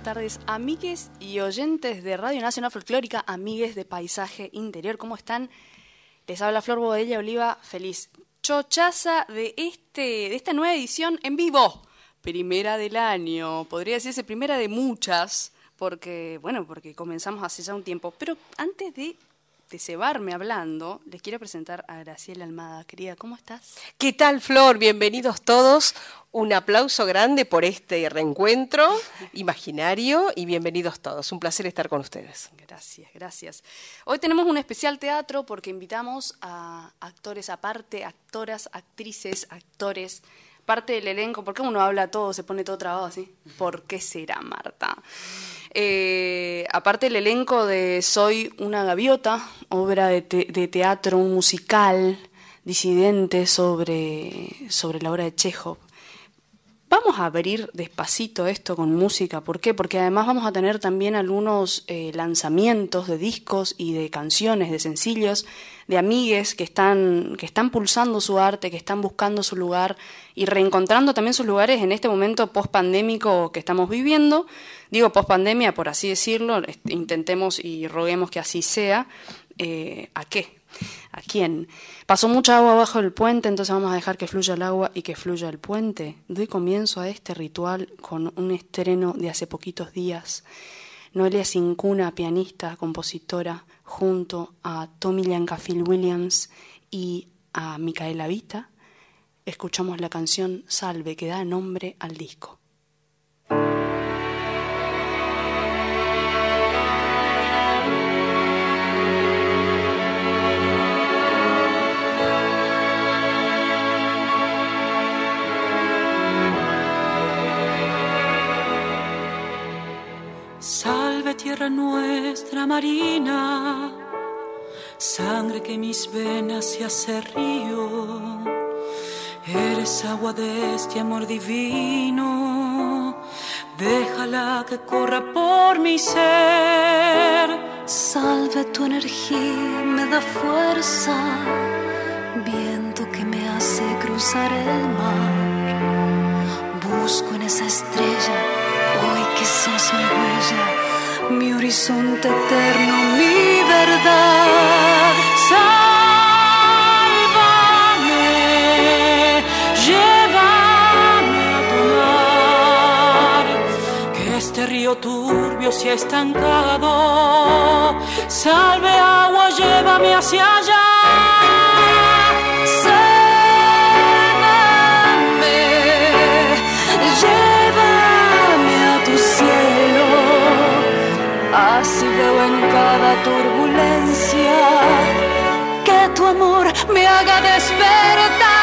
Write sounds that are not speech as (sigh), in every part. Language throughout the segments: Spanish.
Buenas tardes, amigues y oyentes de Radio Nacional Folclórica, amigues de Paisaje Interior. ¿Cómo están? Les habla Flor Bobadilla Oliva, feliz chochaza de, este, de esta nueva edición en vivo. Primera del año, podría decirse primera de muchas, porque, bueno, porque comenzamos hace ya un tiempo. Pero antes de de cebarme hablando, les quiero presentar a Graciela Almada. Querida, ¿cómo estás? ¿Qué tal, Flor? Bienvenidos todos. Un aplauso grande por este reencuentro (laughs) imaginario y bienvenidos todos. Un placer estar con ustedes. Gracias, gracias. Hoy tenemos un especial teatro porque invitamos a actores aparte, actoras, actrices, actores, parte del elenco. ¿Por qué uno habla todo, se pone todo trabado así? ¿Por qué será, Marta? Eh, aparte el elenco de Soy una gaviota, obra de, de teatro, musical disidente sobre, sobre la obra de Chekhov. Vamos a abrir despacito esto con música. ¿Por qué? Porque además vamos a tener también algunos eh, lanzamientos de discos y de canciones, de sencillos, de amigues que están, que están pulsando su arte, que están buscando su lugar y reencontrando también sus lugares en este momento post-pandémico que estamos viviendo. Digo post-pandemia, por así decirlo, intentemos y roguemos que así sea. Eh, ¿A qué? ¿A quién? Pasó mucha agua bajo el puente, entonces vamos a dejar que fluya el agua y que fluya el puente. Doy comienzo a este ritual con un estreno de hace poquitos días. Noelia Sincuna, pianista, compositora, junto a Tommy Phil Williams y a Micaela Vita, escuchamos la canción Salve que da nombre al disco. Tierra nuestra marina, sangre que mis venas se hace río. Eres agua de este amor divino, déjala que corra por mi ser. Salve tu energía, me da fuerza, viento que me hace cruzar el mar. Busco en esa estrella, hoy que sos mi huella mi horizonte eterno, mi verdad. Sálvame, llévame a tu mar, que este río turbio se ha estancado. Salve agua, llévame hacia allá. Así veo en cada turbulencia que tu amor me haga despertar.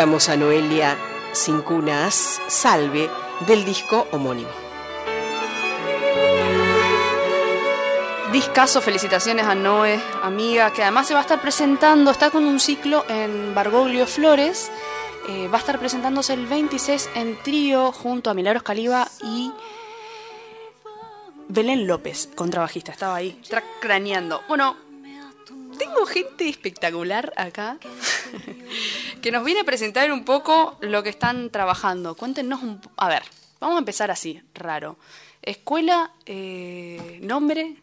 Escuchamos a Noelia Cincunas, Salve, del disco homónimo. Discaso, felicitaciones a Noé, amiga, que además se va a estar presentando, está con un ciclo en Bargoglio Flores, eh, va a estar presentándose el 26 en trío junto a Milagros Caliba y Belén López, contrabajista, estaba ahí, craneando. Bueno, tengo gente espectacular acá (laughs) que nos viene a presentar un poco lo que están trabajando. Cuéntenos un... A ver, vamos a empezar así, raro. Escuela, eh, nombre,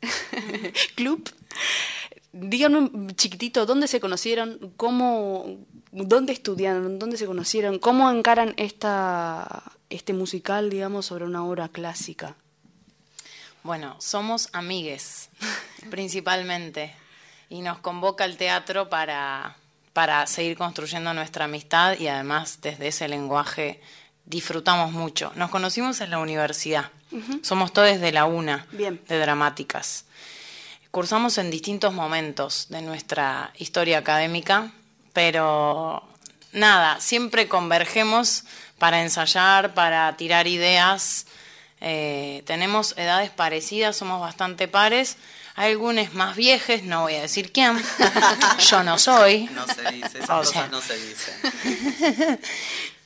(laughs) club. Díganme chiquitito, ¿dónde se conocieron? ¿Cómo, dónde estudiaron? ¿Dónde se conocieron? ¿Cómo encaran esta, este musical, digamos, sobre una obra clásica? Bueno, somos amigues, (laughs) principalmente, y nos convoca el teatro para, para seguir construyendo nuestra amistad y además desde ese lenguaje disfrutamos mucho. Nos conocimos en la universidad, somos todos de la UNA, de dramáticas. Cursamos en distintos momentos de nuestra historia académica, pero nada, siempre convergemos para ensayar, para tirar ideas. Eh, tenemos edades parecidas, somos bastante pares. Algunos más viejes, no voy a decir quién. (laughs) Yo no soy. No se dice, esas cosas no se dicen. (laughs)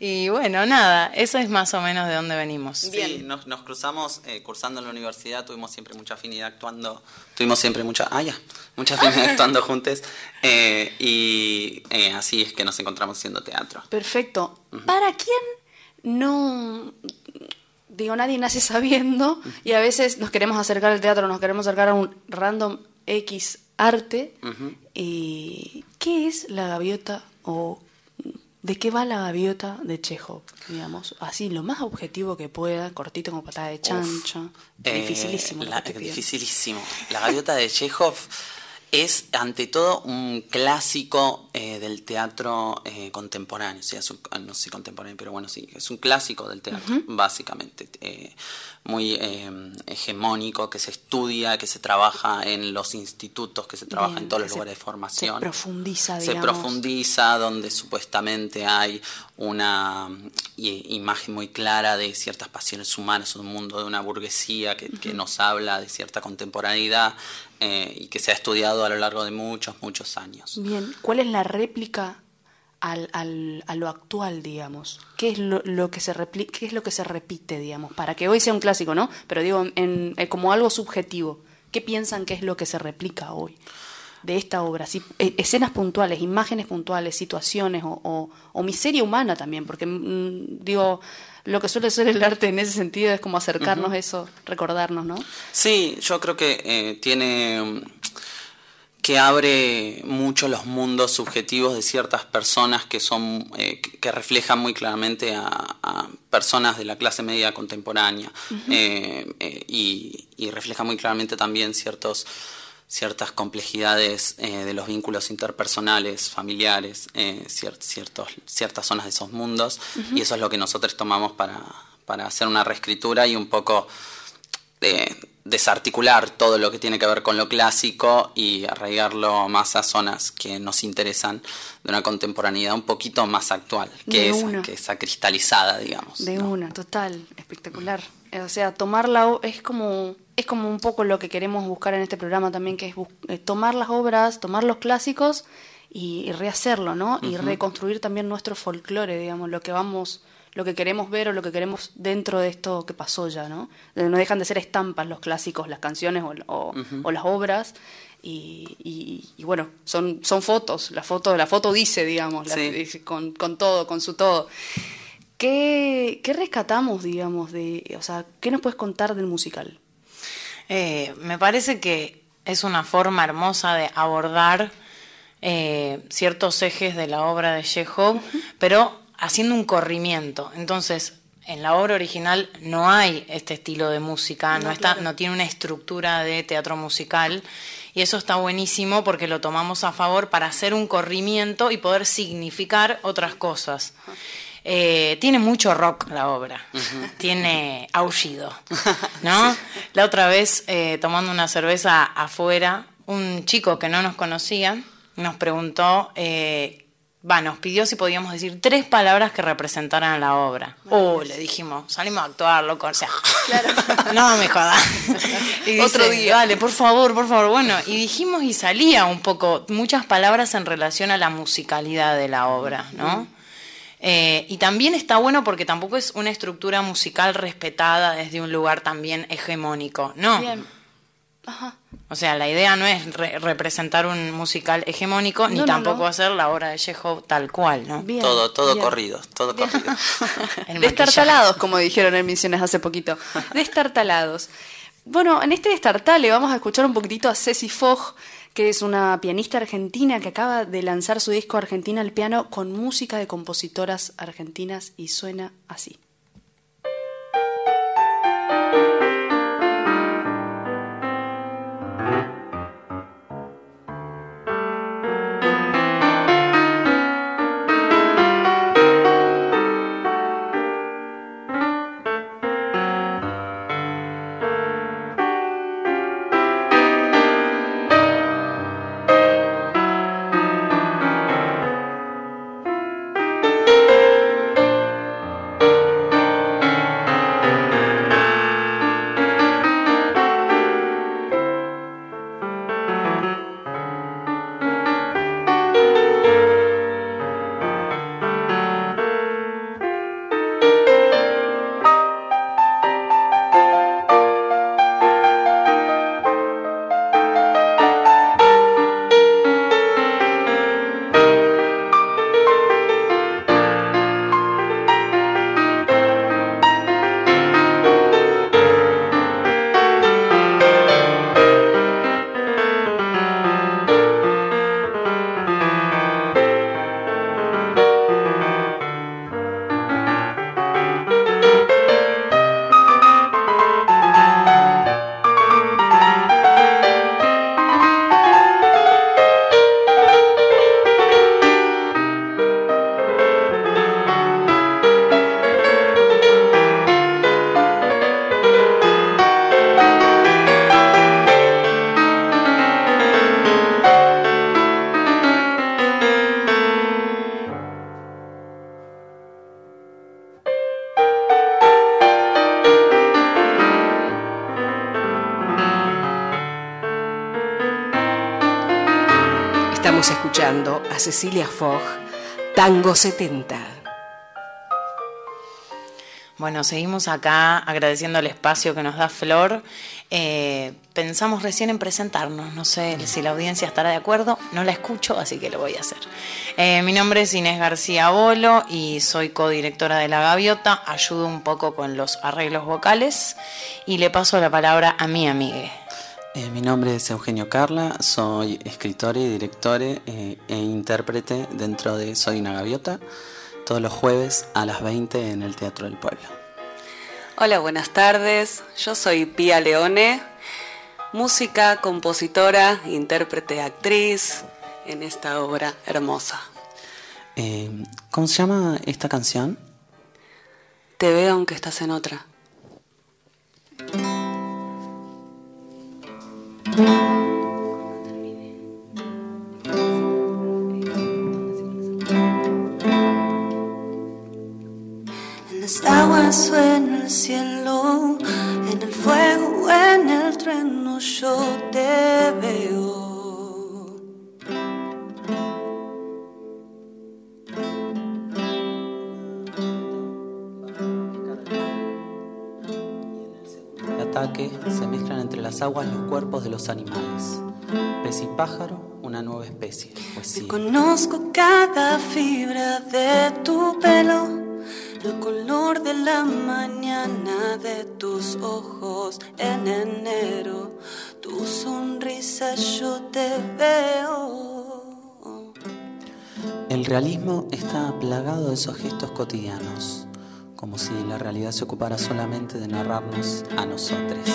Y bueno, nada, eso es más o menos de dónde venimos. Sí, nos, cruzamos eh, cursando en la universidad, tuvimos siempre mucha afinidad actuando, tuvimos siempre mucha, ah, ya, mucha afinidad (laughs) actuando juntos eh, y eh, así es que nos encontramos haciendo teatro. Perfecto. ¿Para quién no, digo, nadie nace sabiendo y a veces nos queremos acercar al teatro, nos queremos acercar a un random X arte y ¿qué es la gaviota o ¿De qué va la gaviota de Chekhov? Digamos, así lo más objetivo que pueda, cortito como patada de chancho. Eh, dificilísimo. La, dificilísimo. La gaviota de Chekhov es ante todo un clásico eh, del teatro eh, contemporáneo, o sea, no sé contemporáneo, pero bueno, sí, es un clásico del teatro, básicamente muy eh, hegemónico, que se estudia, que se trabaja en los institutos, que se trabaja en todos los lugares de formación. Se profundiza, digamos. Se profundiza, donde supuestamente hay una imagen muy clara de ciertas pasiones humanas, un mundo de una burguesía que, nos habla de cierta contemporaneidad eh, y que se ha estudiado a lo largo de muchos, muchos años. Bien, ¿cuál es la réplica al, al, a lo actual, digamos? ¿Qué es lo, que se qué es lo que se repite, digamos? Para que hoy sea un clásico, ¿no? Pero digo, en, eh, como algo subjetivo. ¿Qué piensan que es lo que se replica hoy de esta obra? Si, eh, escenas puntuales, imágenes puntuales, situaciones o, o, miseria humana también, porque mm, digo, lo que suele ser el arte en ese sentido es como acercarnos a eso, recordarnos, ¿no? Sí, yo creo que eh, tiene que abre mucho los mundos subjetivos de ciertas personas que son eh, que reflejan muy claramente a, personas de la clase media contemporánea eh, eh, y, y, refleja muy claramente también ciertos ciertas complejidades de los vínculos interpersonales, familiares, ciertos, ciertas zonas de esos mundos, y eso es lo que nosotros tomamos para, para hacer una reescritura y un poco desarticular todo lo que tiene que ver con lo clásico y arraigarlo más a zonas que nos interesan de una contemporaneidad un poquito más actual, que, esa, que esa cristalizada, digamos. De una, total, espectacular. O sea, tomarla es como es como un poco lo que queremos buscar en este programa también, que es eh, tomar las obras, tomar los clásicos y, rehacerlo, ¿no? Y reconstruir también nuestro folclore, digamos, lo que vamos lo que queremos ver o lo que queremos dentro de esto que pasó ya, ¿no? No dejan de ser estampas los clásicos, las canciones o, las obras. Y, bueno, son, son fotos, la foto, la foto dice, digamos, con, todo, con su todo. ¿Qué, ¿Qué, rescatamos, digamos, de, o sea, qué nos puedes contar del musical? Eh, me parece que es una forma hermosa de abordar eh, ciertos ejes de la obra de Chekhov, pero haciendo un corrimiento. Entonces, en la obra original no hay este estilo de música, no, está, no tiene una estructura de teatro musical. Y eso está buenísimo porque lo tomamos a favor para hacer un corrimiento y poder significar otras cosas. Eh, tiene mucho rock la obra, tiene aullido, (laughs) ¿no? La otra vez, eh, tomando una cerveza afuera, un chico que no nos conocía nos preguntó eh, va, nos pidió si podíamos decir tres palabras que representaran la obra. Oh, le dijimos, salimos a actuar, loco, o sea, (laughs) no me jodas. (laughs) Y Otro dice, día. Dale, por favor, por favor. Bueno, y dijimos y salía un poco, muchas palabras en relación a la musicalidad de la obra, ¿no? Eh, y también está bueno porque tampoco es una estructura musical respetada desde un lugar también hegemónico, ¿no? Bien. Ajá. O sea, la idea no es re- representar un musical hegemónico, ni No, tampoco no. hacer la obra de Chekhov tal cual, ¿no? Bien. todo, todo bien. corrido, todo corrido. (laughs) Destartalados, como dijeron en Misiones hace poquito. (laughs) Destartalados. Bueno, en este destartale vamos a escuchar un poquitito a Ceci Fogg, que es una pianista argentina que acaba de lanzar su disco Argentina al piano con música de compositoras argentinas y suena así. Cecilia Fogg, Tango 70. Bueno, seguimos acá agradeciendo el espacio que nos da Flor. Eh, pensamos recién en presentarnos, no sé si la audiencia estará de acuerdo, no la escucho, así que lo voy a hacer. Eh, mi nombre es Inés García Bolo y soy codirectora de La Gaviota, ayudo un poco con los arreglos vocales y le paso la palabra a mi amigue. Eh, mi nombre es Eugenio Carla, soy escritor y director eh, e intérprete dentro de Soy una Gaviota, todos los jueves a las 20 en el Teatro del Pueblo. Hola, buenas tardes. Yo soy Pía Leone, música, compositora, intérprete, actriz en esta obra hermosa. Eh, ¿Cómo se llama esta canción? Te veo aunque estás en otra. En las aguas en el cielo, en el fuego en el trueno, yo te veo. Ataque se mezclan entre las aguas los cuerpos de los animales. Pez y pájaro, una nueva especie. Poesía. Conozco cada fibra de tu pelo, el color de la mañana de tus ojos en enero, tu sonrisa yo te veo. El realismo está plagado de esos gestos cotidianos, como si la realidad se ocupara solamente de narrarnos a nosotros.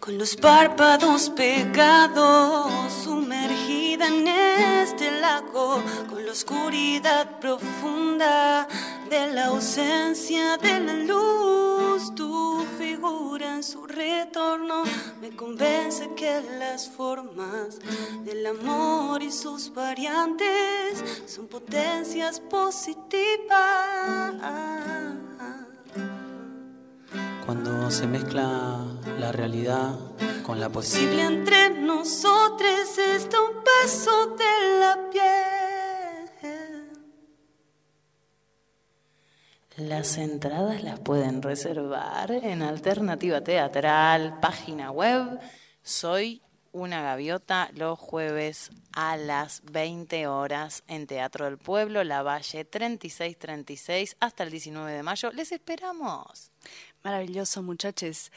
Con los párpados pegados, sumergida en este lago, con la oscuridad profunda de la ausencia de la luz ojos, tu figura en su retorno me convence que las formas del amor y sus variantes son potencias positivas. Cuando se mezcla la realidad con la Posible entre nosotros está un paso de la piel. Las entradas las pueden reservar en Alternativa Teatral, página web. Soy una gaviota los jueves a las 20 horas en Teatro del Pueblo, La Valle 3636 hasta el 19 de mayo. Les esperamos. Maravilloso, muchachos.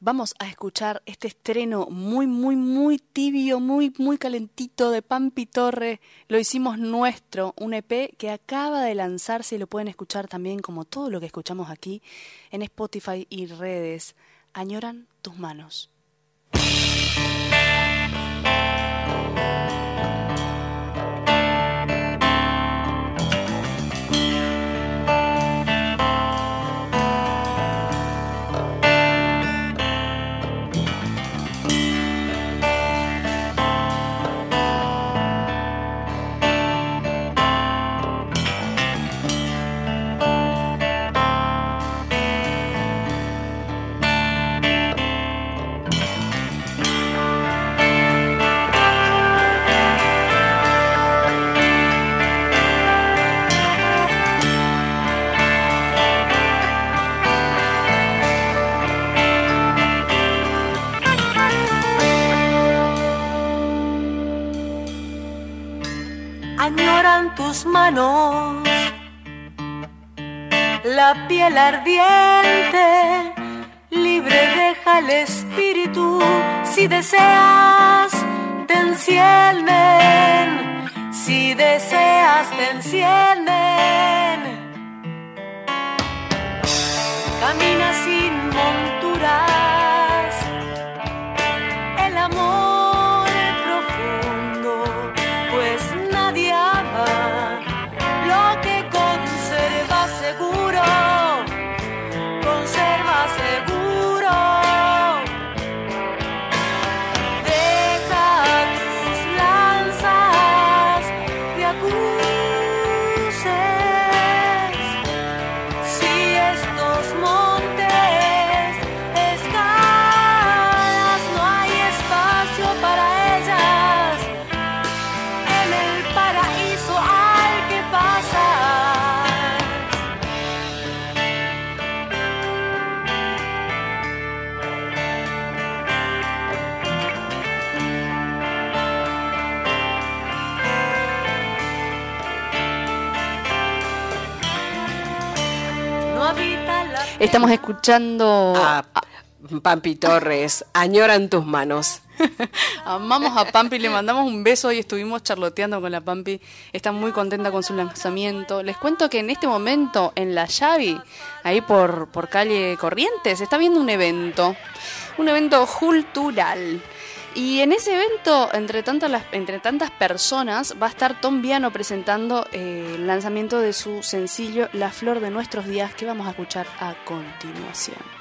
Vamos a escuchar este estreno muy, muy, muy tibio, muy, muy calentito de Pampi Torre. Lo hicimos nuestro, un EP que acaba de lanzarse y lo pueden escuchar también, como todo lo que escuchamos aquí, en Spotify y redes. Añoran tus manos. La piel ardiente, libre deja el espíritu, si deseas te encienden, si deseas te encienden. Camina sin monturas, Estamos escuchando. A Pampi Torres, añoran tus manos. (laughs) Amamos a Pampi, le mandamos un beso y estuvimos charloteando con la Pampi. Está muy contenta con su lanzamiento. Les cuento que en este momento en la Yavi, ahí por, por calle Corrientes, está viendo un evento. Un evento cultural. Y en ese evento, entre tantas, las- entre tantas personas, va a estar Tom Viano presentando eh, el lanzamiento de su sencillo La Flor de Nuestros Días, que vamos a escuchar a continuación.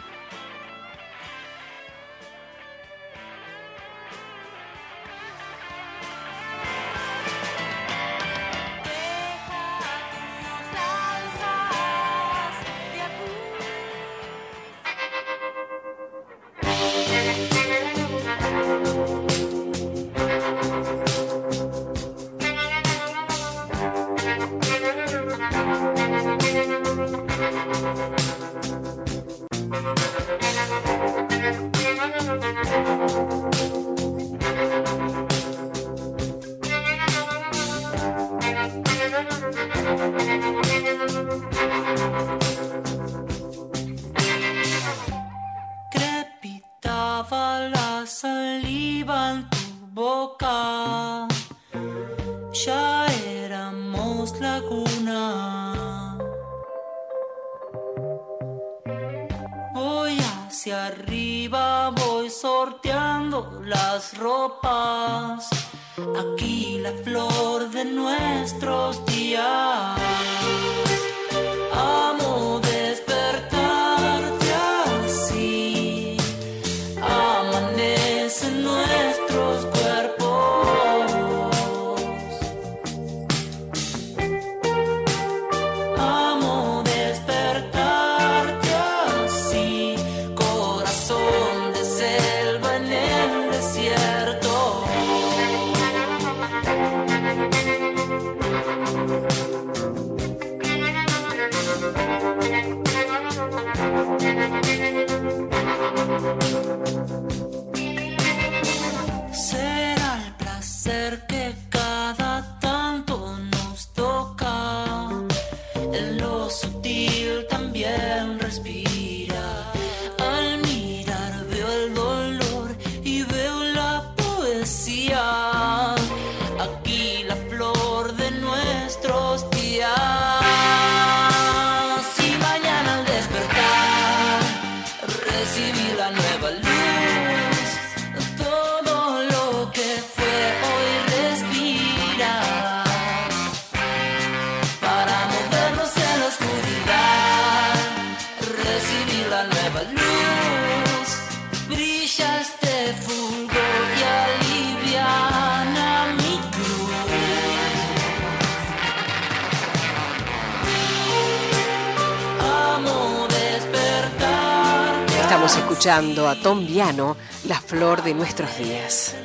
Escuchando a Tom Viano, La Flor de Nuestros Días.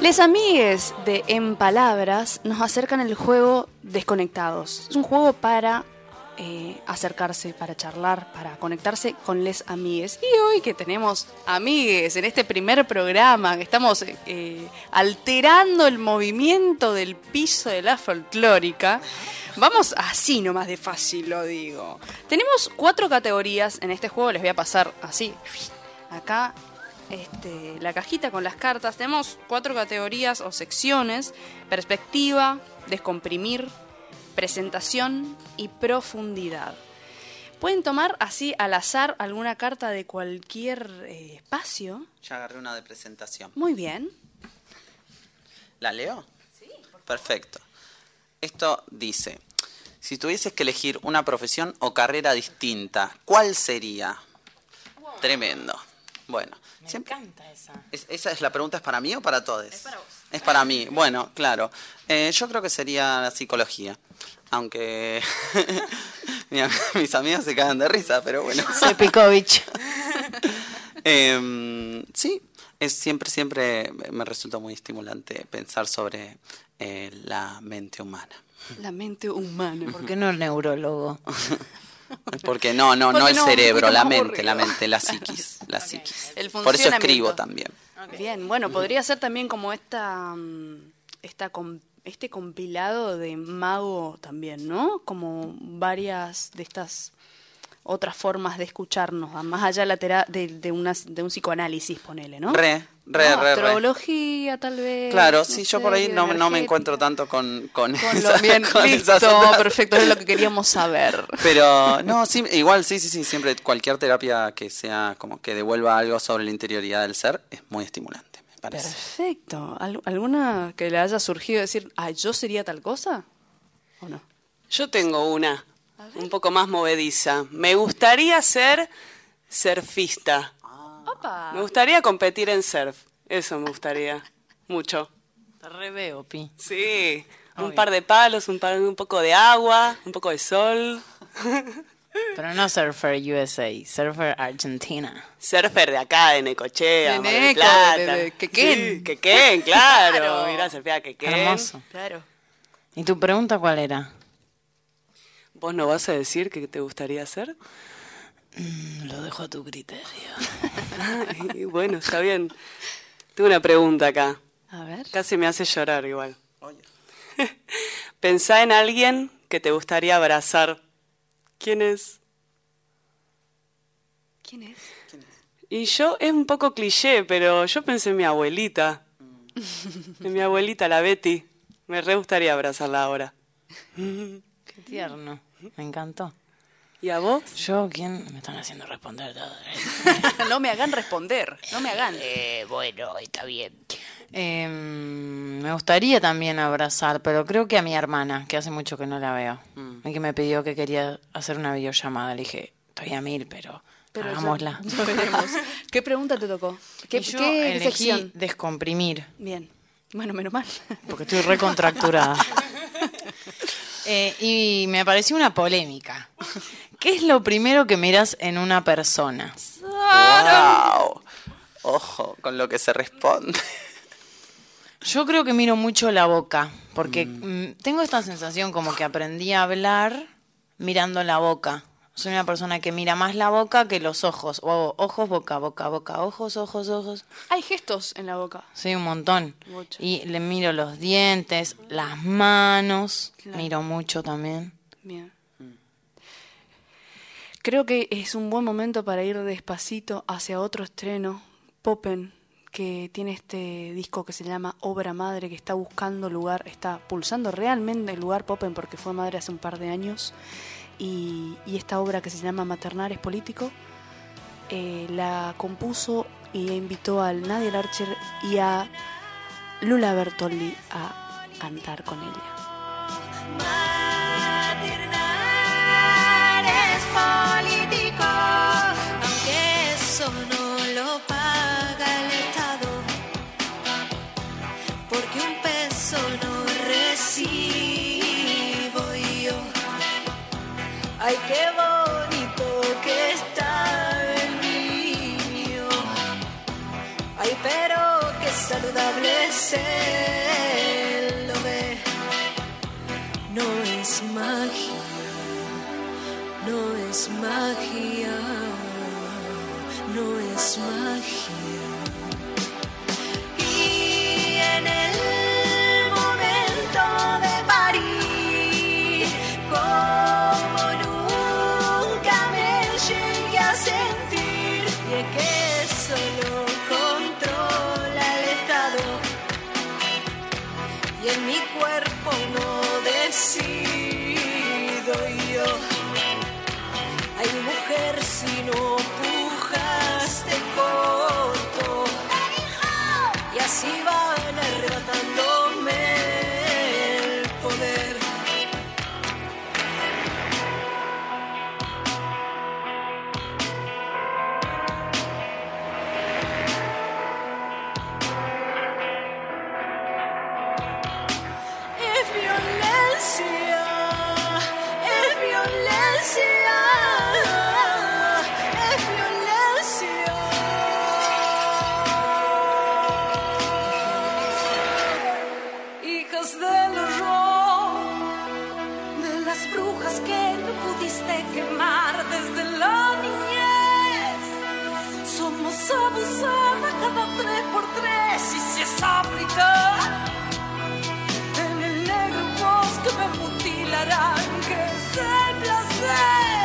Les amigues de En Palabras nos acercan el juego Desconectados. Es un juego para eh, acercarse, para charlar, para conectarse con les amigues. Y hoy que tenemos amigues en este primer programa, que estamos eh, alterando el movimiento del piso de la folclórica, vamos así nomás de fácil, lo digo. Tenemos cuatro categorías en este juego, les voy a pasar así. Acá este, la cajita con las cartas. Tenemos cuatro categorías o secciones. Perspectiva, descomprimir, presentación y profundidad. Pueden tomar así al azar alguna carta de cualquier eh, espacio. Ya agarré una de presentación. Muy bien. ¿La leo? Sí. Perfecto. Esto dice, si tuvieses que elegir una profesión o carrera distinta, ¿cuál sería? Tremendo. Bueno, Me siempre- encanta esa. es- ¿esa es la pregunta es para mí o para todos? Es para vos. Es para mí. Bueno, claro. Eh, yo creo que sería la psicología. Aunque (laughs) Mira, mis amigos se cagan de risa, pero bueno. (laughs) Sepikovich. (laughs) Em, sí, es siempre, siempre me resulta muy estimulante pensar sobre eh, la mente humana. La mente humana. ¿Por qué no el neurólogo? Porque no, no, no el no, cerebro, la mente, la mente, la psiquis, la psiquis. El Por eso escribo también. Bien, bueno, podría ser también como esta, mm, esta este compilado de mago también, ¿no? Como varias de estas otras formas de escucharnos, más allá de, la tera- de, de, una- de un psicoanálisis, ponele, ¿no? Re, re, No, re, re. Astrología, tal vez. Claro, no sí, yo por ahí no, no me encuentro tanto con, con, Con esa- (laughs) lo bien, con listo, esas otras- perfecto, es lo que queríamos saber. Pero no, sí, igual sí, sí, sí, siempre cualquier terapia que sea como que devuelva algo sobre la interioridad del ser es muy estimulante, me parece. Perfecto. ¿Al- ¿Alguna que le haya surgido decir, ah, yo sería tal cosa? ¿O no? Yo tengo una, un poco más movediza. Me gustaría ser surfista. Opa. Me gustaría competir en surf. Eso me gustaría. Mucho. Te re veo, Pi. Sí. Un par de palos, un, par, un poco de agua, un poco de sol. Pero no Surfer USA, Surfer Argentina. Surfer de acá, de Necochea, De Mar del Plata. de- de Quequén. Sí, Quequén, claro. Claro. Ir a surfear a Quequén. Hermoso. Claro. ¿Y tu pregunta cuál era? ¿Vos no vas a decir qué te gustaría hacer? Lo dejo a tu criterio. (laughs) Ay, bueno, está bien. Tengo una pregunta acá. A ver. Casi me hace llorar igual. (laughs) Pensá en alguien que te gustaría abrazar. ¿Quién es? ¿Quién es? Y yo, es un poco cliché, pero yo pensé en mi abuelita. En mi abuelita, la Betty. Me re gustaría abrazarla ahora. (laughs) Qué tierno. Me encantó. ¿Y a vos? Yo, ¿quién? Me están haciendo responder todo. (laughs) no me hagan responder, no me hagan. Eh, bueno, está bien. Em, me gustaría también abrazar, pero creo que a mi hermana, que hace mucho que no la veo. Y que me pidió que quería hacer una videollamada. Le dije, estoy a mil, pero, hagámosla. (laughs) ya. ¿Qué pregunta te tocó? ¿Qué, yo qué elegí sección? descomprimir, Bien. Bueno, menos mal. porque estoy recontracturada. (laughs) Eh, y me pareció una polémica. ¿Qué es lo primero que miras en una persona? ¡Wow! Ojo con lo que se responde. Yo creo que miro mucho la boca, porque mm, tengo esta sensación como que aprendí a hablar mirando la boca. Soy una persona que mira más la boca que los ojos. O ojos, boca, boca, boca, ojos, ojos, ojos. Hay gestos en la boca. Sí, un montón. Mucho. Y le miro los dientes, las manos. Claro. Miro mucho también. Bien. Creo que es un buen momento para ir despacito hacia otro estreno, Popen, que tiene este disco que se llama Obra Madre, que está buscando lugar, está pulsando realmente el lugar Popen porque fue madre hace un par de años. Y, esta obra que se llama Maternar es político, eh, la compuso y invitó al Nadia Larcher y a Lula Bertolli a cantar con ella. Ay, qué Hijas del horror, de las brujas que no pudiste quemar desde la niñez. Somos abusadas cada tres por tres y si es África. En el negro bosque me mutilarán, que es placer.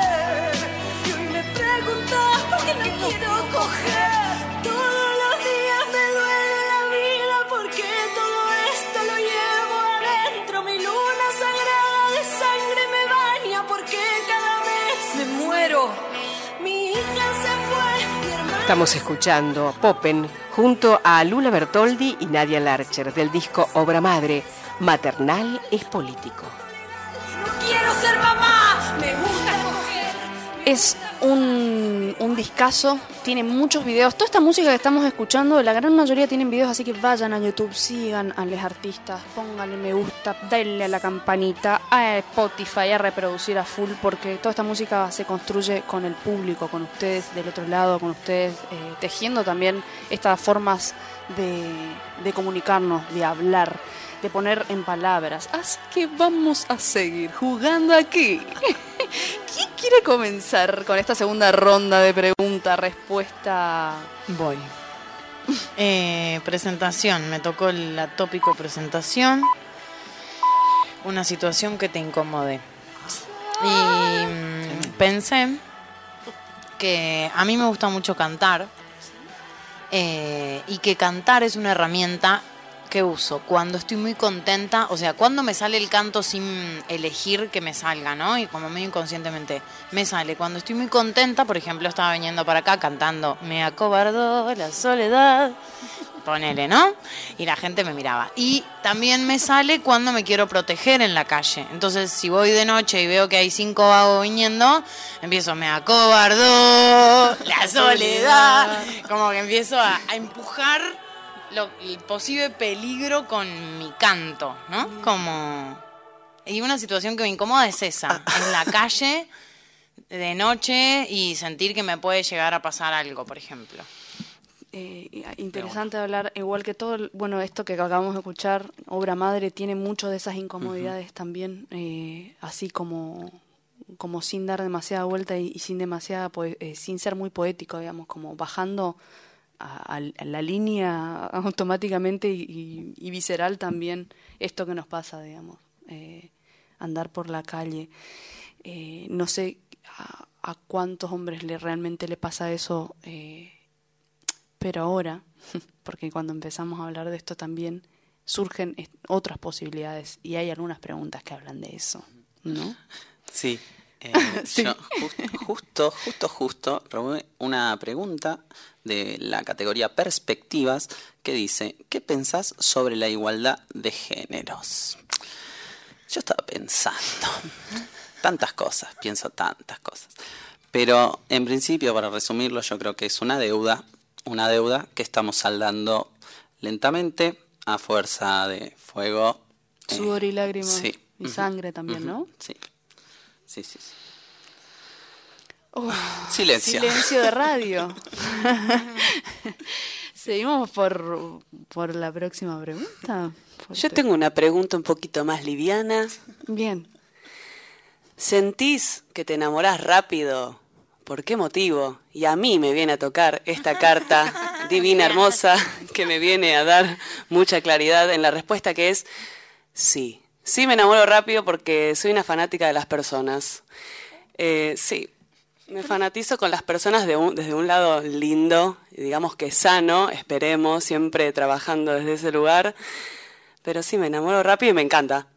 Estamos escuchando Popen junto a Lula Bertoldi y Nadia Larcher del disco Obra Madre, Maternal es Político. no quiero ser mamá. Me gusta coger. Es un, un discazo, tiene muchos videos. Toda esta música que estamos escuchando, la gran mayoría tienen videos, así que vayan a YouTube, sigan a los artistas, pónganle me gusta, denle a la campanita, a Spotify, a reproducir a full, porque toda esta música se construye con el público, con ustedes del otro lado, con ustedes eh, tejiendo también estas formas de, de comunicarnos, de hablar de poner en palabras. Así que vamos a seguir jugando aquí. (laughs) ¿Quién quiere comenzar con esta segunda ronda de pregunta-respuesta? Voy. Eh, presentación, me tocó el tópico presentación. Una situación que te incomode. Y mm, pensé que a mí me gusta mucho cantar eh, y que cantar es una herramienta que uso cuando estoy muy contenta, o sea, cuando me sale el canto sin elegir que me salga, ¿no? Y como medio inconscientemente me sale. Cuando estoy muy contenta, por ejemplo, estaba viniendo para acá cantando Me acobardó la soledad, ponele, ¿no? Y la gente me miraba. Y también me sale cuando me quiero proteger en la calle. Entonces, si voy de noche y veo que hay cinco vagos viniendo, empiezo Me acobardó la soledad. Como que empiezo a, a empujar lo, el posible peligro con mi canto, ¿no? Como... Y una situación que me incomoda es esa, en la calle, de noche, y sentir que me puede llegar a pasar algo, por ejemplo. Eh, interesante hablar, igual que todo, el- bueno, esto que acabamos de escuchar, Obra Madre, tiene mucho de esas incomodidades también, eh, así como, como sin dar demasiada vuelta y, y sin demasiada, eh, sin ser muy poético, digamos, como bajando a, la línea (laughs) automáticamente y, y- visceral también esto que nos pasa, digamos, eh, andar por la calle. Eh, no sé a, a cuántos hombres le realmente le pasa eso. eh, pero ahora, (laughs) porque cuando empezamos a hablar de esto también surgen otras posibilidades y hay algunas preguntas que hablan de eso, ¿no? Sí. Eh, (laughs) Sí. yo jus- justo, justo, justo, robé una pregunta de la categoría Perspectivas que dice, ¿qué pensás sobre la igualdad de géneros? Yo estaba pensando tantas cosas, pienso tantas cosas. Pero en principio, para resumirlo, yo creo que es una deuda, una deuda que estamos saldando lentamente a fuerza de fuego. eh, Sudor y lágrimas sí. y sangre también, ¿no? Sí. Sí, sí, Silencio. Silencio de radio. (laughs) Seguimos por, por la próxima pregunta. Yo tengo una pregunta un poquito más liviana. Bien. ¿Sentís que te enamorás rápido? ¿Por qué motivo? Y a mí me viene a tocar esta carta (laughs) divina, hermosa, que me viene a dar mucha claridad en la respuesta que es sí. Sí me enamoro rápido porque soy una fanática de las personas. Eh, sí, me fanatizo con las personas de un- desde un lado lindo, y digamos que sano, esperemos, siempre trabajando desde ese lugar. pero sí me enamoro rápido y me encanta.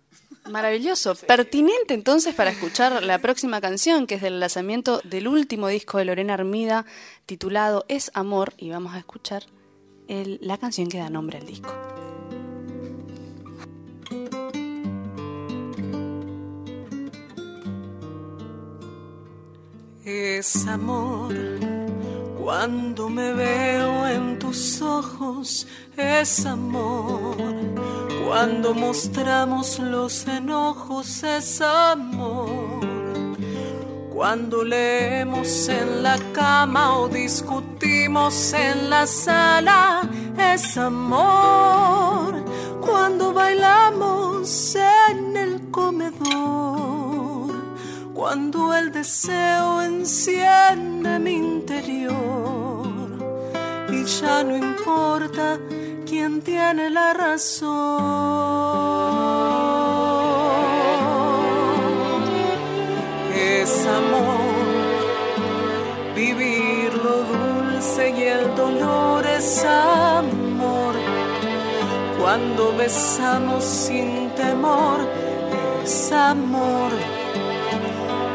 Maravilloso, pertinente entonces para escuchar la próxima canción, que es del lanzamiento del último disco de Lorena Armida, titulado Es Amor, y vamos a escuchar el- la canción que da nombre al disco. Es amor. Cuando me veo en tus ojos, es amor. Cuando mostramos los enojos, es amor. Cuando leemos en la cama o discutimos en la sala, es amor. Cuando bailamos en el comedor cuando el deseo enciende mi interior y ya no importa quién tiene la razón. Es amor, vivir lo dulce y el dolor es amor. Cuando besamos sin temor, es amor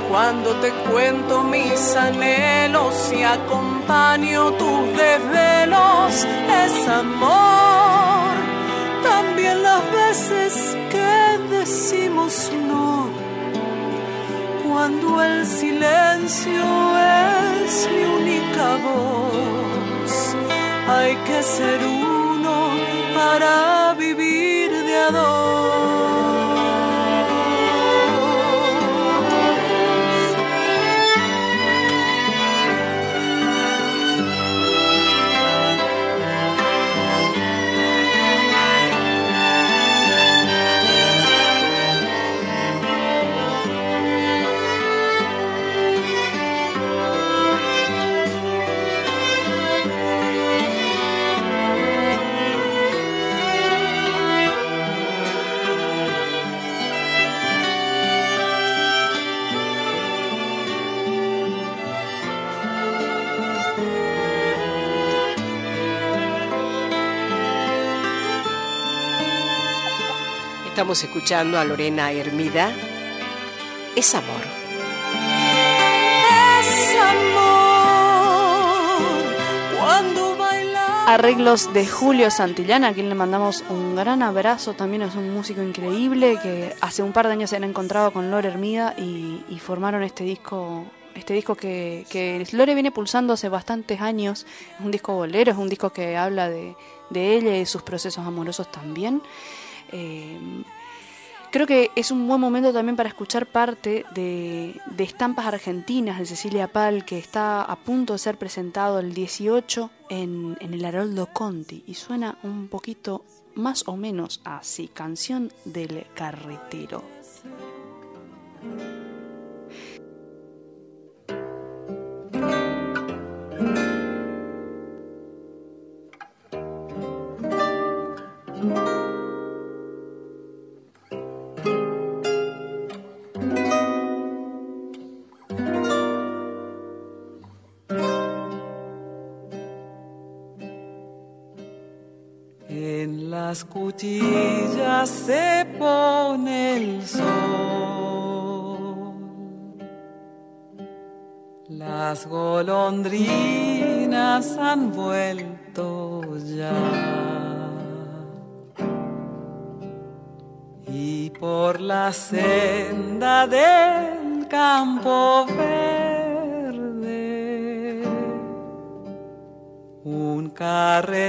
cuando te cuento mis anhelos y acompaño tus desvelos, es amor. También las veces que decimos no, cuando el silencio es mi única voz. Hay que ser uno para vivir de a Estamos escuchando a Lorena Hermida. Es amor. Es amor cuando bailamos. Arreglos de Julio Santillana, a quien le mandamos un gran abrazo. También es un músico increíble que hace un par de años se han encontrado con Lore Hermida y, y formaron este disco. Este disco que, que Lore viene pulsando hace bastantes años. Es un disco bolero, es un disco que habla de, de ella y de sus procesos amorosos también. Eh, Creo que es un buen momento también para escuchar parte de, de Estampas Argentinas de Cecilia Pal, que está a punto de ser presentado el 18 en, en el Haroldo Conti. Y suena un poquito más o menos así, canción del carretero.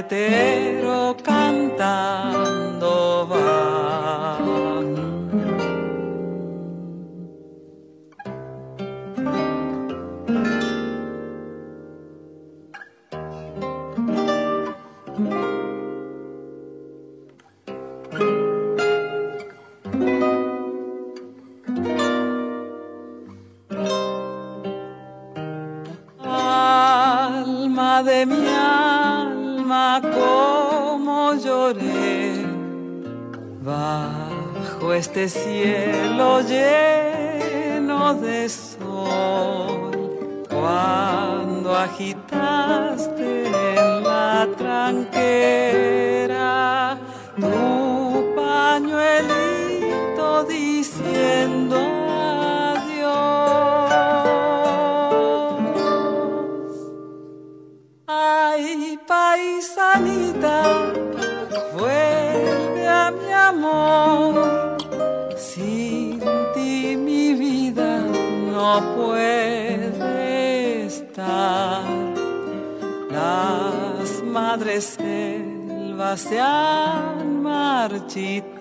Carretero se han marchitado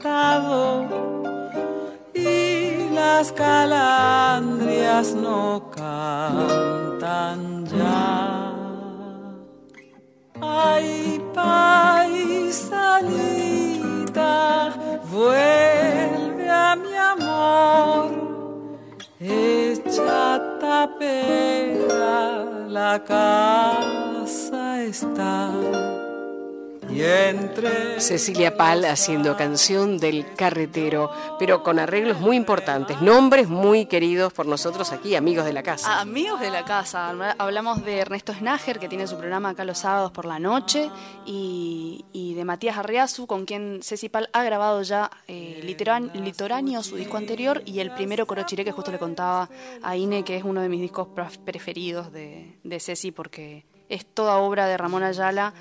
Cecilia Pal haciendo canción del carretero, pero con arreglos muy importantes, nombres muy queridos por nosotros aquí, amigos de la casa. Amigos de la casa, hablamos de Ernesto Snager, que tiene su programa acá los sábados por la noche, y, de Matías Arriazu, con quien Ceci Pal ha grabado ya eh, Litoráneo, su disco anterior, y el primero Corochiré, que justo le contaba a Ine, que es uno de mis discos pref- preferidos de, de Ceci, porque es toda obra de Ramón Ayala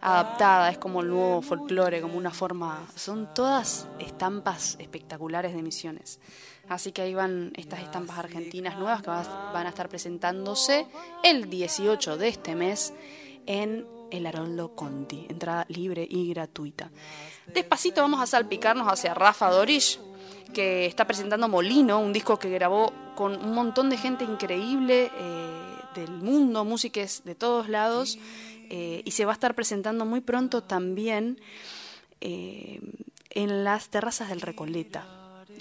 adaptada, es como el nuevo folclore, como una forma, son todas estampas espectaculares de Misiones. Así que ahí van estas estampas argentinas nuevas que va- van a estar presentándose el 18 de este mes en el Haroldo Conti, entrada libre y gratuita. Despacito vamos a salpicarnos hacia Rafa Dorish, que está presentando Molino, un disco que grabó con un montón de gente increíble eh, del mundo, músicos de todos lados, eh, y se va a estar presentando muy pronto también eh, en las terrazas del Recoleta,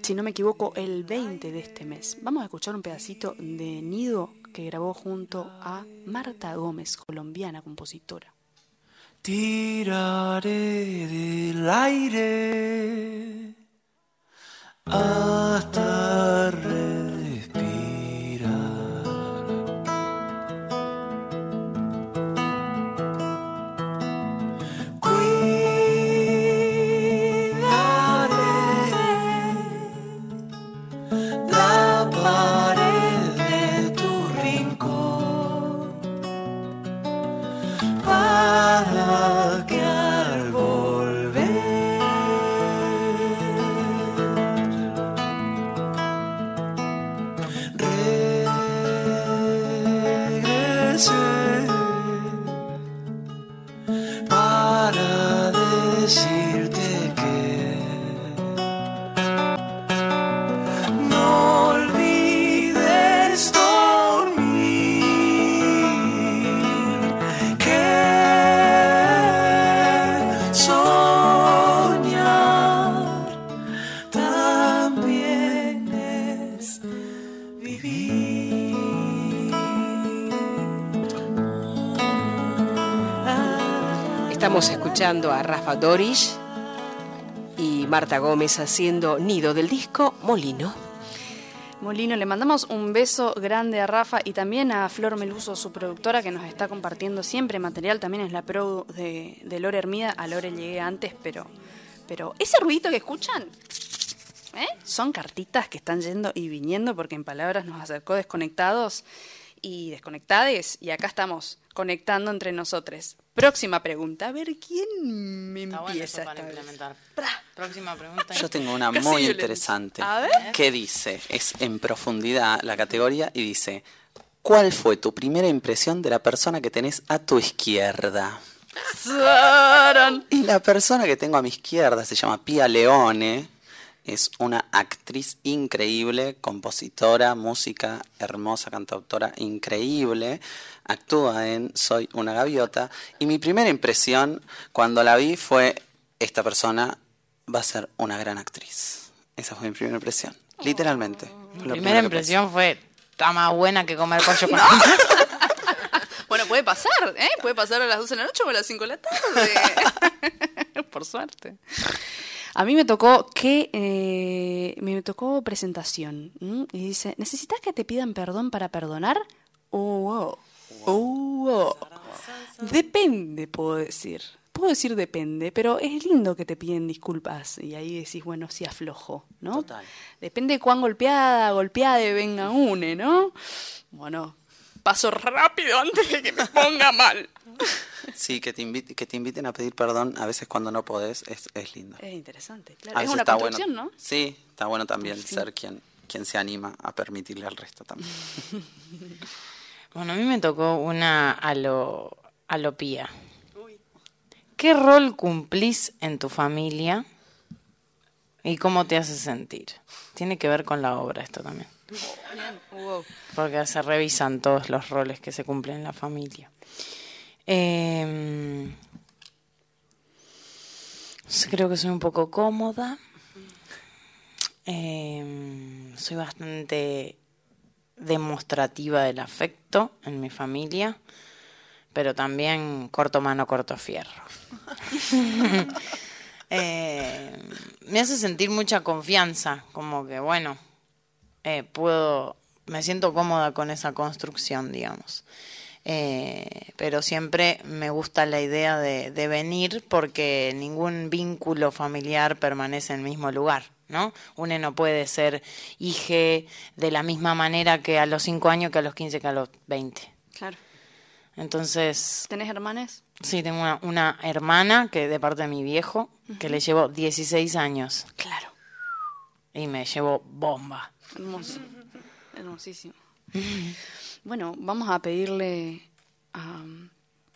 si no me equivoco, el 20 de este mes. Vamos a escuchar un pedacito de Nido que grabó junto a Marta Gómez, colombiana compositora. Tiraré del aire hasta a Rafa Dorish y Marta Gómez haciendo Nido del disco Molino. Molino, le mandamos un beso grande a Rafa y también a Flor Meluso, su productora, que nos está compartiendo siempre material. También es la pro de, de Lore Hermida. A Lore llegué antes, pero, pero ese ruidito que escuchan ¿eh? son cartitas que están yendo y viniendo porque en palabras nos acercó desconectados y desconectades. Y acá estamos conectando entre nosotros. Próxima pregunta. A ver, ¿quién me Está bueno empieza eso para implementar. Próxima (laughs) pregunta. Yo tengo una Casi muy violenta. interesante. A ver. ¿Qué dice? Es en profundidad la categoría y dice, ¿cuál fue tu primera impresión de la persona que tenés a tu izquierda? Y la persona que tengo a mi izquierda se llama Pia Leone. Es una actriz increíble, compositora, música, hermosa, cantautora increíble. Actúa en Soy una gaviota. Y mi primera impresión cuando la vi fue, esta persona va a ser una gran actriz. Esa fue mi primera impresión. Literalmente. Lo Mi primera impresión fue, está más buena que comer pollo con (laughs) (laughs) Bueno, puede pasar, ¿eh? Puede pasar a las 12 de la noche o a las 5 de la tarde. (laughs) Por suerte. A mí me tocó que eh, me tocó presentación ¿m? y dice, ¿necesitas que te pidan perdón para perdonar? Oh, oh, oh, oh. Depende, puedo decir. Puedo decir depende, pero es lindo que te piden disculpas y ahí decís, bueno, sí aflojo, ¿no? Total. Depende de cuán golpeada, golpeada venga une, ¿no? Bueno, paso rápido antes de que me ponga mal. Sí, que te, invite- que te inviten a pedir perdón a veces cuando no podés es, es lindo. Es interesante, A claro. Es una está construcción, bueno. ¿no? Sí, está bueno también ser quien, quien se anima a permitirle al resto también. (laughs) Bueno, a mí me tocó una alo, alopía. ¿Qué rol cumplís en tu familia y cómo te hace sentir? Tiene que ver con la obra esto también. Porque se revisan todos los roles que se cumplen en la familia. Eh, sí, creo que soy un poco cómoda. Eh, soy bastante demostrativa del afecto en mi familia, pero también corto mano, corto fierro. (laughs) Eh, me hace sentir mucha confianza, como que bueno, eh, puedo, me siento cómoda con esa construcción, digamos. Eh, pero siempre me gusta la idea de, de venir porque ningún vínculo familiar permanece en el mismo lugar, ¿no? Uno no puede ser hije de la misma manera que a los 5 años que a los 15 que a los 20. Claro. Entonces, ¿Tenés hermanes? sí, tengo una, una hermana que de parte de mi viejo, que le llevo 16 años Claro. y me llevo bomba. Hermoso. (laughs) Hermosísimo. Bueno, vamos a pedirle a,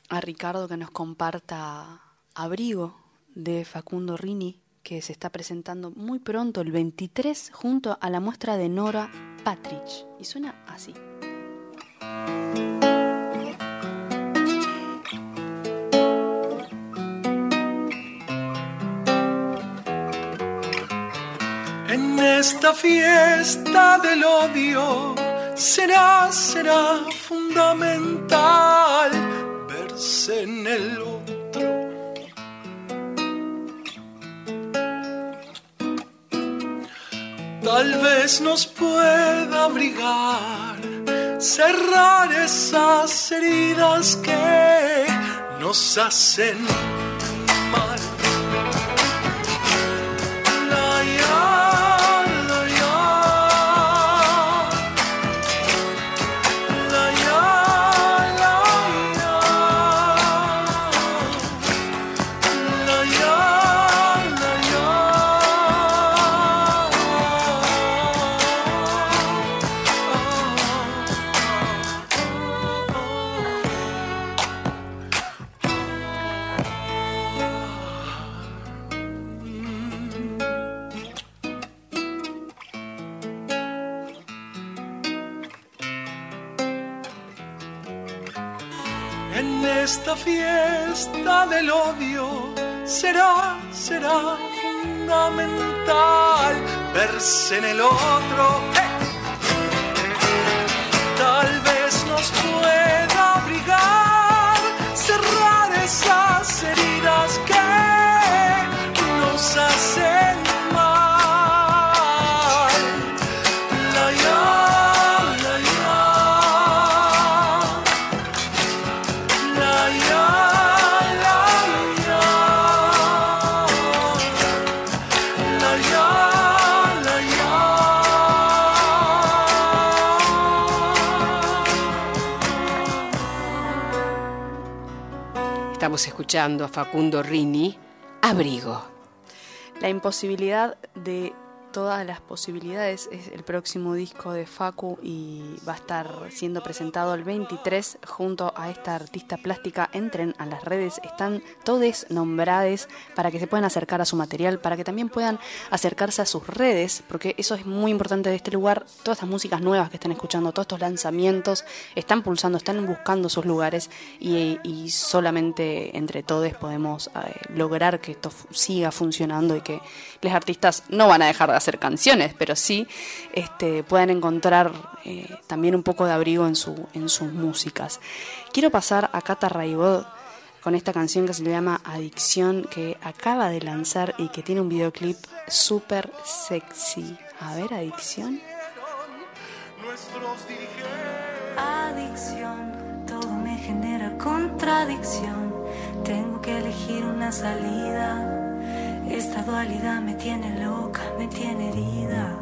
a Ricardo que nos comparta Abrigo de Facundo Rini, que se está presentando muy pronto, el 23, junto a la muestra de Nora Patrich. Y suena así. Esta fiesta del odio será, será fundamental verse en el otro. Tal vez nos pueda abrigar, cerrar esas heridas que nos hacen verse en el otro. ¡Eh! Escuchando a Facundo Rini, Abrigo. La imposibilidad de todas las posibilidades es el próximo disco de Facu y va a estar siendo presentado el 23 junto a esta artista plástica. Entren a las redes, están todos nombrados para que se puedan acercar a su material, para que también puedan acercarse a sus redes, porque eso es muy importante de este lugar. Todas estas músicas nuevas que están escuchando, todos estos lanzamientos, están pulsando, están buscando sus lugares y, solamente entre todos podemos eh, lograr que esto siga funcionando y que los artistas no van a dejar de hacer canciones, pero sí este, puedan encontrar eh, también un poco de abrigo en, su, en sus músicas. Quiero pasar a Cata Raibod con esta canción que se llama Adicción, que acaba de lanzar y que tiene un videoclip súper sexy. A ver, Adicción. nuestros dirigentes. Adicción, todo me genera contradicción. Tengo que elegir una salida. Esta dualidad me tiene loca, me tiene herida.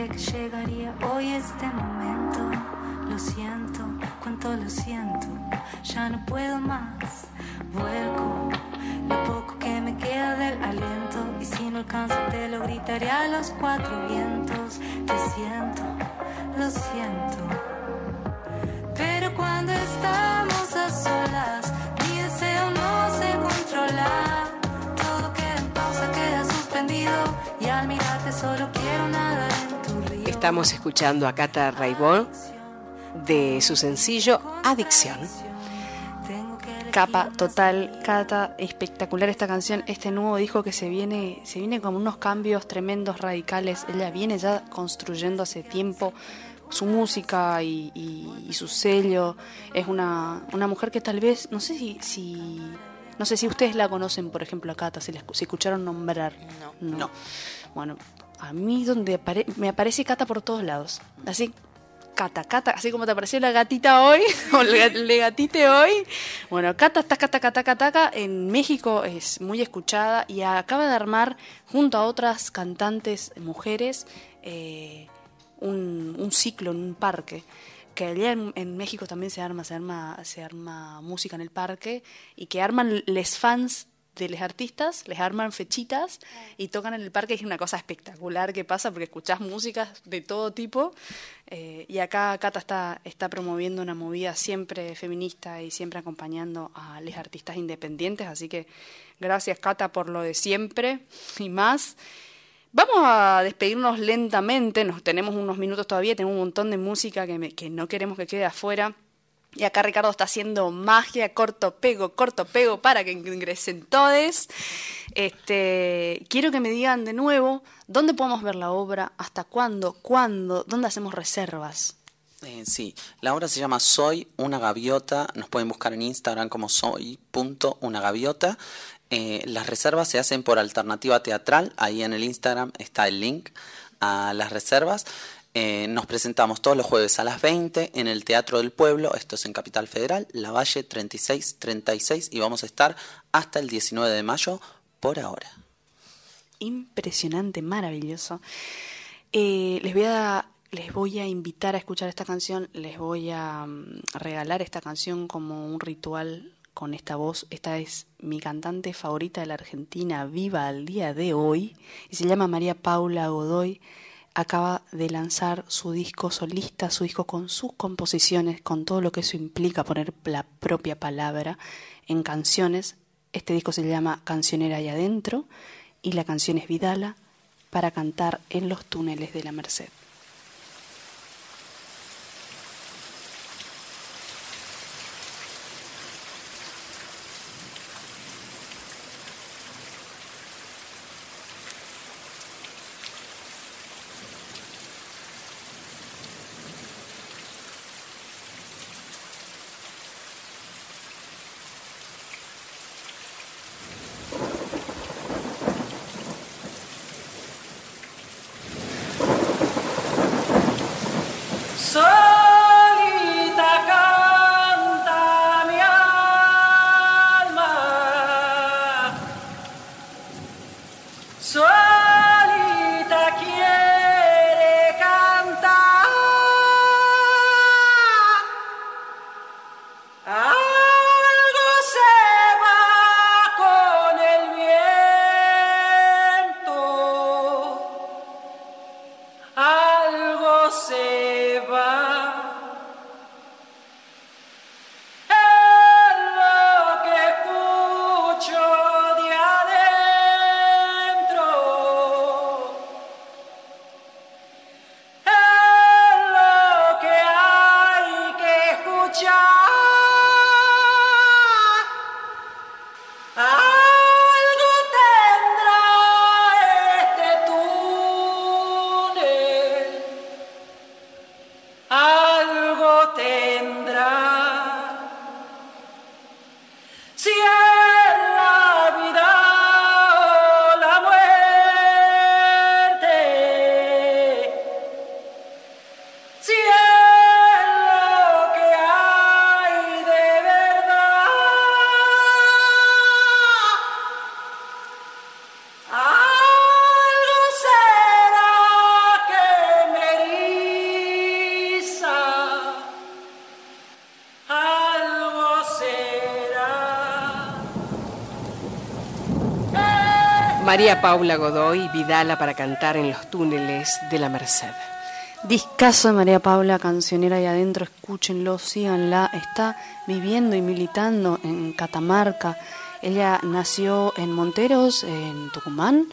Pensé que llegaría hoy este momento. Lo siento, cuánto lo siento. Ya no puedo más. Vuelco lo poco que me queda del aliento. Y si no alcanza, te lo gritaré a los cuatro Estamos escuchando a Cata Raibón de su sencillo Adicción. Capa total, Cata, espectacular esta canción, este nuevo disco que se viene, se viene con unos cambios tremendos, radicales. Ella viene ya construyendo hace tiempo su música y, y- y su sello. Es una, una mujer que tal vez, no sé si, si no sé si ustedes la conocen, por ejemplo, a Cata, si la si escucharon nombrar. No. No. Bueno, a mí donde me aparece Cata por todos lados. Así, Cata, Cata, así como te apareció la gatita hoy, (laughs) o el gatite hoy. Bueno, Cata, taca, taca, taca, taca, en México es muy escuchada y acaba de armar, junto a otras cantantes mujeres, eh, un, un ciclo en un parque que allá en, en México también se arma, se arma, se arma música en el parque y que arman les fans de los artistas, les arman fechitas y tocan en el parque. Es una cosa espectacular que pasa porque escuchás músicas de todo tipo. eh, y acá Cata está, está promoviendo una movida siempre feminista y siempre acompañando a los artistas independientes. Así que gracias Cata por lo de siempre y más. Vamos a despedirnos lentamente, nos tenemos unos minutos todavía, tenemos un montón de música que, me- que no queremos que quede afuera. Y acá Ricardo está haciendo magia, corto pego, corto pego para que ingresen todos. Este, quiero que me digan de nuevo dónde podemos ver la obra, hasta cuándo, cuándo, dónde hacemos reservas. Eh, sí, la obra se llama Soy una gaviota. Nos pueden buscar en Instagram como soy.unagaviota. Eh, las reservas se hacen por alternativa teatral. Ahí en el Instagram está el link a las reservas. Eh, nos presentamos todos los jueves a las 20 en el Teatro del Pueblo. Esto es en Capital Federal, La Valle 3636. Y vamos a estar hasta el 19 de mayo por ahora. impresionante, maravilloso. Eh, les voy a les voy a invitar a escuchar esta canción, les voy a mm, regalar esta canción como un ritual con esta voz. Esta es mi cantante favorita de la Argentina, viva al día de hoy, y se llama María Paula Godoy. Acaba de lanzar su disco solista, su disco con sus composiciones, con todo lo que eso implica poner la propia palabra en canciones. Este disco se llama Cancionera ahí adentro y la canción es Vidala para cantar en los túneles de la Merced. María Paula Godoy, Vidala para cantar en los túneles de la Merced. Discaso de María Paula, cancionera ahí adentro, escúchenlo, síganla. Está viviendo y militando en Catamarca. Ella nació en Monteros, en Tucumán,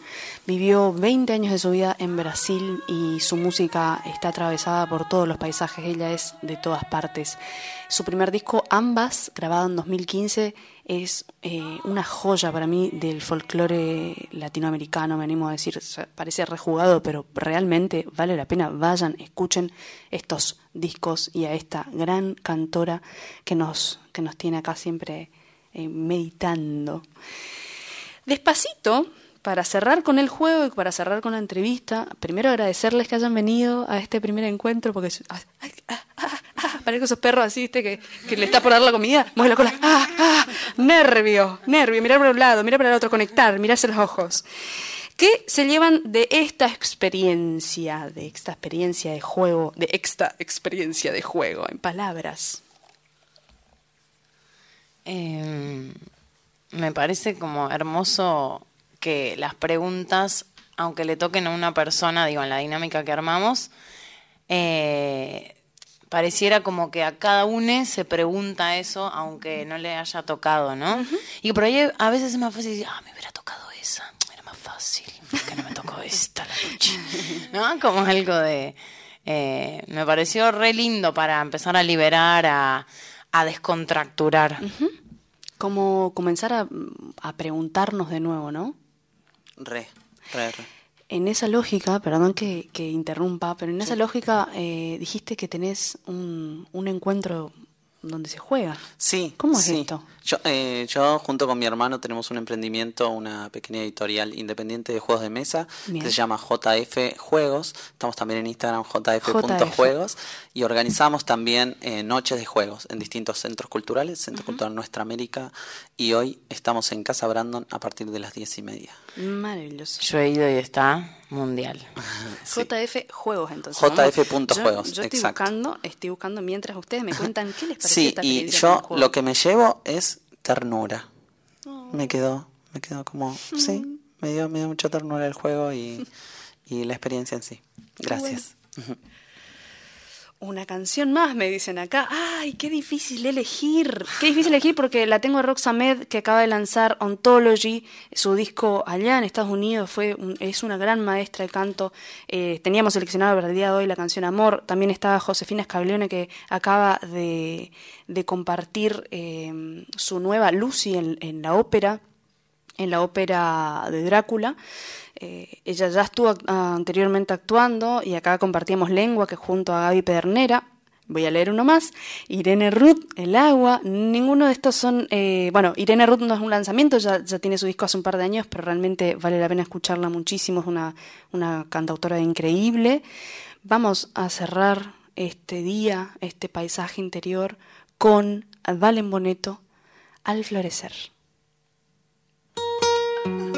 vivió 20 años de su vida en Brasil y su música está atravesada por todos los paisajes. Ella es de todas partes. Su primer disco, Ambas, grabado en 2015, es eh, una joya para mí del folclore latinoamericano, me animo a decir, parece rejugado, pero realmente vale la pena, vayan, escuchen estos discos y a esta gran cantora que nos, que nos tiene acá siempre eh, meditando. Despacito, para cerrar con el juego y para cerrar con la entrevista, primero agradecerles que hayan venido a este primer encuentro, porque ay, ay, ah, ah, ah, parece esos perros así, ¿viste? Que, le está por dar la comida, mueve la cola, ah, ah, nervio, nervio, mirar para un lado, mirar para el otro, conectar, mirarse los ojos. ¿Qué se llevan de esta experiencia, de esta experiencia de juego, de esta experiencia de juego, en palabras? Eh, me parece como hermoso que las preguntas, aunque le toquen a una persona, digo, en la dinámica que armamos, eh, pareciera como que a cada uno se pregunta eso, aunque no le haya tocado, ¿no? Y por ahí a veces es más fácil decir, ah, me hubiera tocado esa, era más fácil, que no me tocó esta la noche, (laughs) ¿no? Como algo de... eh, me pareció re lindo para empezar a liberar, a, a descontracturar. Como comenzar a, a preguntarnos de nuevo, ¿no? Re, re, re. En esa lógica, perdón que, que interrumpa, pero en esa lógica eh, dijiste que tenés un, un encuentro donde se juega. Sí. ¿Cómo es sí. esto? Yo, eh, yo junto con mi hermano tenemos un emprendimiento, una pequeña editorial independiente de juegos de mesa Bien. que se llama JF Juegos. Estamos también en Instagram jf.juegos y organizamos también eh, noches de juegos en distintos centros culturales, Centro Cultural Nuestra América y hoy estamos en Casa Brandon a partir de las diez y media. Maravilloso. Yo he ido y está mundial. Sí. JF Juegos, entonces. JF Vamos. punto Yo- juegos, Yo, estoy exacto. buscando, estoy buscando mientras ustedes me cuentan qué les pareció Sí, esta y yo lo que me llevo es ternura. Me quedó, me quedó como, sí, me dio, me dio mucha ternura el juego y, y la experiencia en sí. Gracias. Una canción más, me dicen acá. ¡Ay, qué difícil elegir! Qué difícil elegir porque la tengo a Roxamed, que acaba de lanzar Ontology, su disco allá en Estados Unidos. fue Es una gran maestra de canto. Eh, teníamos seleccionado para el día de hoy la canción Amor. También está Josefina Scaglione, que acaba de, de compartir eh, su nueva Lucy en la ópera en la ópera de Drácula. Eh, ella ya estuvo anteriormente actuando y acá compartíamos lengua que junto a Gaby Pedernera. Voy a leer uno más. Irene Ruth, El Agua. Ninguno de estos son. eh, bueno, Irene Ruth no es un lanzamiento, ya, ya tiene su disco hace un par de años, pero realmente vale la pena escucharla muchísimo. Es una, una cantautora increíble. Vamos a cerrar este día, este paisaje interior, con Valen Boneto al florecer. oh you.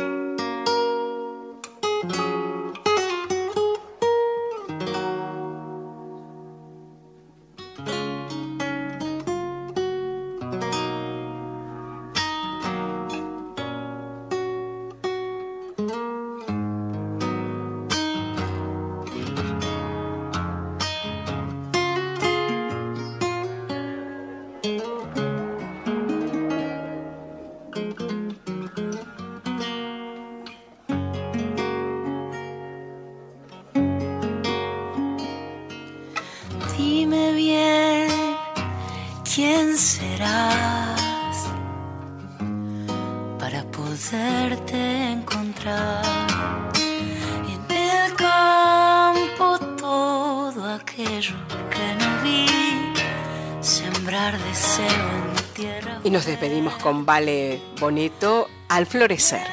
Con Vale Boneto al florecer.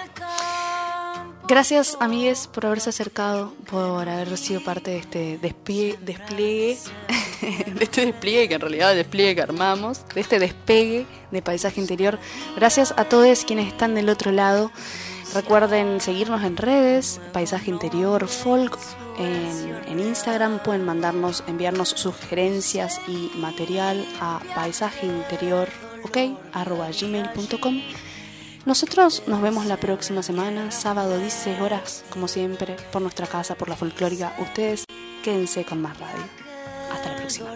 Gracias, amigues, por haberse acercado, por haber sido parte de este despliegue, (laughs) de este despliegue que en realidad el despliegue que armamos, de este despegue de paisaje interior. Gracias a todos quienes están del otro lado. Recuerden seguirnos en redes, Paisaje Interior Folk, en, Instagram. Pueden mandarnos, enviarnos sugerencias y material a paisajeinterior, ok, arroba gmail.com. Nosotros nos vemos la próxima semana, sábado 16 horas, como siempre, por nuestra casa, por la folclórica. Ustedes quédense con más radio. Hasta la próxima.